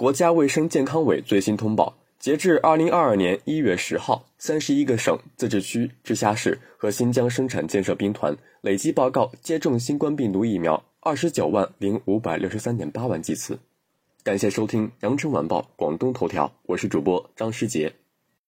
国家卫生健康委最新通报截至二零二二年一月十号三十一个省自治区直辖市和新疆生产建设兵团累计报告接种新冠病毒疫苗二十九万零五百六十三点八万剂次。感谢收听羊城晚报广东头条我是主播张诗杰。